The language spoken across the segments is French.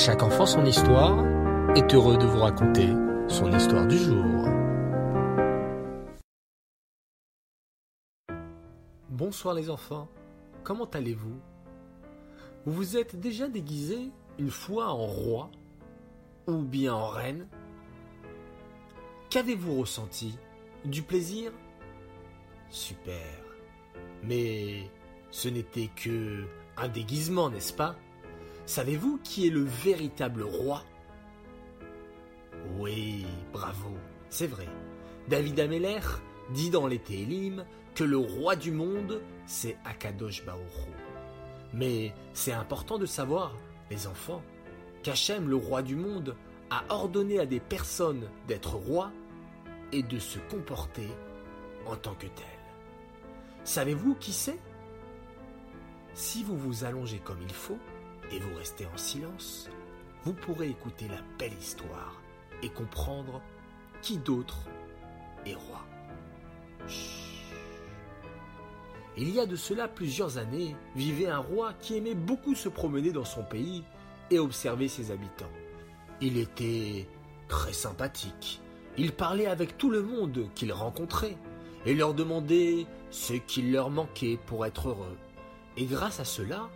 chaque enfant son histoire est heureux de vous raconter son histoire du jour. Bonsoir les enfants, comment allez-vous? Vous vous êtes déjà déguisé une fois en roi ou bien en reine? Qu'avez-vous ressenti? Du plaisir? Super. Mais ce n'était que un déguisement, n'est-ce pas? Savez-vous qui est le véritable roi? Oui, bravo, c'est vrai. David Ameller dit dans les Télim que le roi du monde, c'est Akadosh Baoru. Mais c'est important de savoir, les enfants, qu'Hachem, le roi du monde, a ordonné à des personnes d'être rois et de se comporter en tant que tels. Savez-vous qui c'est? Si vous vous allongez comme il faut, et vous restez en silence, vous pourrez écouter la belle histoire et comprendre qui d'autre est roi. Il y a de cela plusieurs années, vivait un roi qui aimait beaucoup se promener dans son pays et observer ses habitants. Il était très sympathique. Il parlait avec tout le monde qu'il rencontrait et leur demandait ce qu'il leur manquait pour être heureux. Et grâce à cela,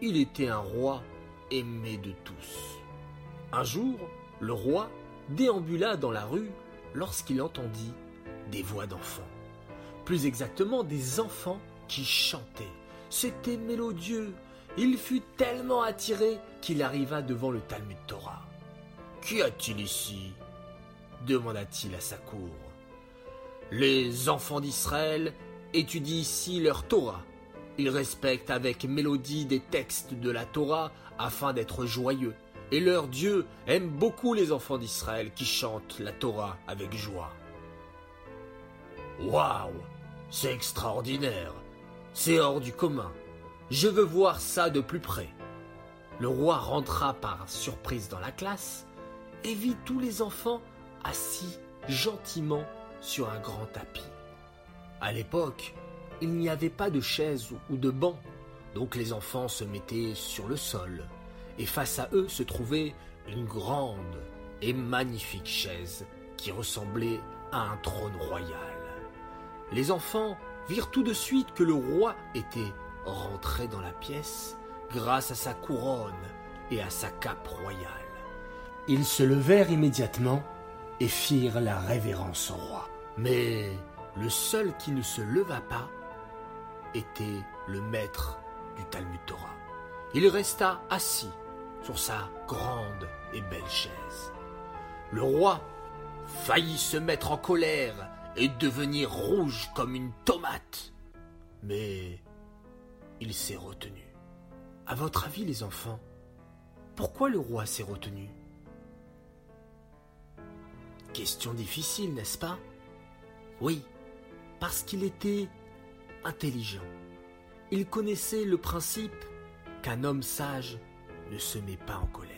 il était un roi aimé de tous. Un jour, le roi déambula dans la rue lorsqu'il entendit des voix d'enfants. Plus exactement, des enfants qui chantaient. C'était mélodieux. Il fut tellement attiré qu'il arriva devant le Talmud Torah. Qu'y a-t-il ici? demanda-t-il à sa cour. Les enfants d'Israël étudient ici leur Torah, ils respectent avec mélodie des textes de la Torah afin d'être joyeux. Et leur Dieu aime beaucoup les enfants d'Israël qui chantent la Torah avec joie. Waouh C'est extraordinaire C'est hors du commun Je veux voir ça de plus près. Le roi rentra par surprise dans la classe et vit tous les enfants assis gentiment sur un grand tapis. À l'époque, il n'y avait pas de chaise ou de banc, donc les enfants se mettaient sur le sol, et face à eux se trouvait une grande et magnifique chaise qui ressemblait à un trône royal. Les enfants virent tout de suite que le roi était rentré dans la pièce grâce à sa couronne et à sa cape royale. Ils se levèrent immédiatement et firent la révérence au roi. Mais le seul qui ne se leva pas était le maître du Talmud Torah. Il resta assis sur sa grande et belle chaise. Le roi faillit se mettre en colère et devenir rouge comme une tomate. Mais il s'est retenu. À votre avis, les enfants, pourquoi le roi s'est retenu? Question difficile, n'est-ce pas? Oui, parce qu'il était intelligent. Il connaissait le principe qu'un homme sage ne se met pas en colère.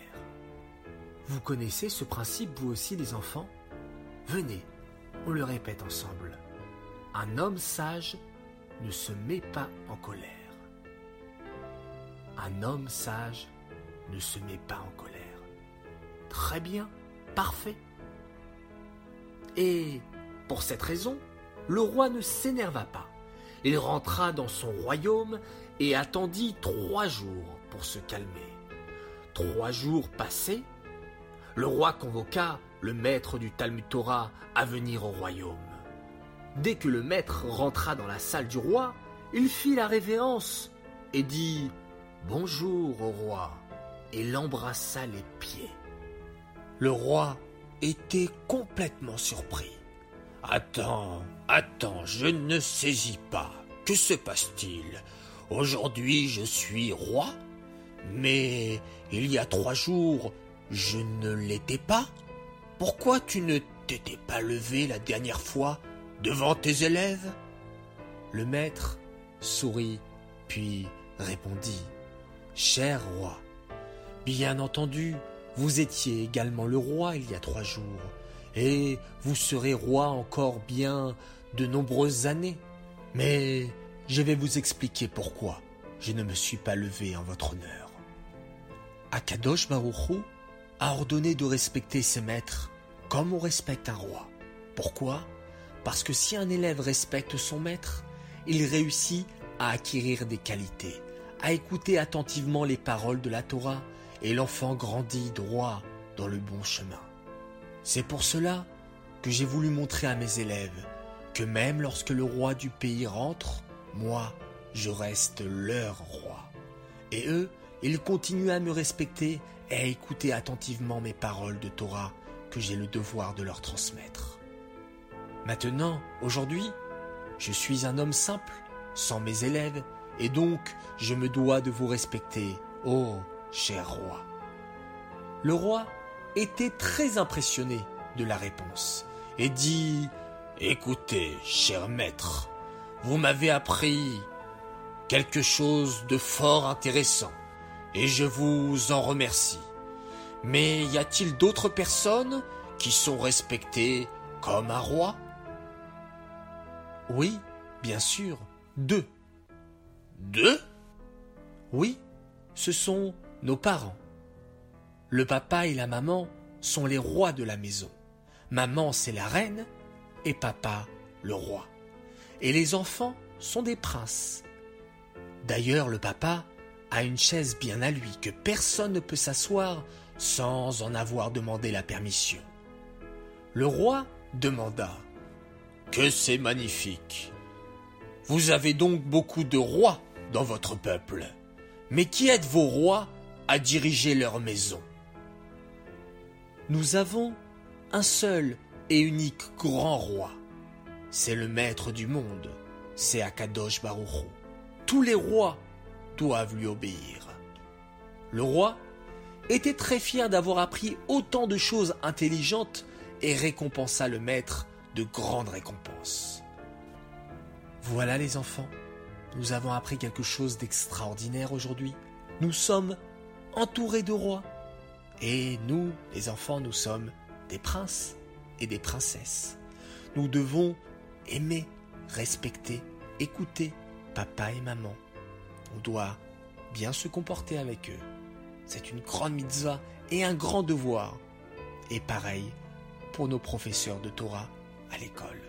Vous connaissez ce principe, vous aussi, les enfants? Venez, on le répète ensemble. Un homme sage ne se met pas en colère. Un homme sage ne se met pas en colère. Très bien, parfait. Et pour cette raison, le roi ne s'énerva pas. Il rentra dans son royaume et attendit trois jours pour se calmer. Trois jours passés, le roi convoqua le maître du Talmud Torah à venir au royaume. Dès que le maître rentra dans la salle du roi, il fit la révérence et dit Bonjour au roi et l'embrassa les pieds. Le roi était complètement surpris. Attends, attends, je ne saisis pas. Que se passe-t-il? Aujourd'hui je suis roi, mais il y a trois jours je ne l'étais pas. Pourquoi tu ne t'étais pas levé la dernière fois devant tes élèves? Le maître sourit, puis répondit Cher roi, bien entendu, vous étiez également le roi il y a trois jours et vous serez roi encore bien de nombreuses années. Mais je vais vous expliquer pourquoi je ne me suis pas levé en votre honneur. Akadosh Baruchou a ordonné de respecter ses maîtres comme on respecte un roi. Pourquoi? Parce que si un élève respecte son maître, il réussit à acquérir des qualités, à écouter attentivement les paroles de la Torah, et l'enfant grandit droit dans le bon chemin. C'est pour cela que j'ai voulu montrer à mes élèves même lorsque le roi du pays rentre, moi, je reste leur roi. Et eux, ils continuent à me respecter et à écouter attentivement mes paroles de Torah que j'ai le devoir de leur transmettre. Maintenant, aujourd'hui, je suis un homme simple, sans mes élèves, et donc je me dois de vous respecter, ô cher roi. Le roi était très impressionné de la réponse et dit Écoutez, cher maître, vous m'avez appris quelque chose de fort intéressant et je vous en remercie. Mais y a-t-il d'autres personnes qui sont respectées comme un roi? Oui, bien sûr, deux. Deux? Oui, ce sont nos parents. Le papa et la maman sont les rois de la maison. Maman, c'est la reine et papa, le roi. Et les enfants sont des princes. D'ailleurs, le papa a une chaise bien à lui que personne ne peut s'asseoir sans en avoir demandé la permission. Le roi demanda Que c'est magnifique Vous avez donc beaucoup de rois dans votre peuple. Mais qui êtes vos rois à diriger leur maison? Nous avons un seul et unique grand roi. C'est le maître du monde, c'est Akadosh Baruchou. Tous les rois doivent lui obéir. Le roi était très fier d'avoir appris autant de choses intelligentes et récompensa le maître de grandes récompenses. Voilà les enfants, nous avons appris quelque chose d'extraordinaire aujourd'hui. Nous sommes entourés de rois. Et nous, les enfants, nous sommes des princes et des princesses. Nous devons aimer, respecter, écouter papa et maman. On doit bien se comporter avec eux. C'est une grande mitzvah et un grand devoir. Et pareil pour nos professeurs de Torah à l'école.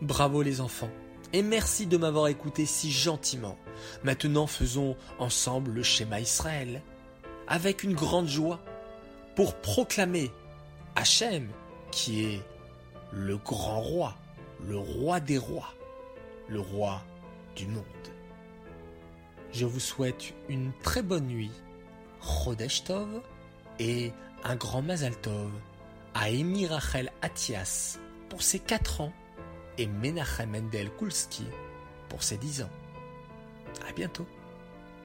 Bravo les enfants et merci de m'avoir écouté si gentiment. Maintenant faisons ensemble le schéma Israël avec une grande joie pour proclamer Hachem qui est le grand roi, le roi des rois, le roi du monde. Je vous souhaite une très bonne nuit, Chodesh Tov, et un grand Mazal Tov à Emi Rachel Atias pour ses 4 ans et Menachem Mendel Kulski pour ses 10 ans. À bientôt.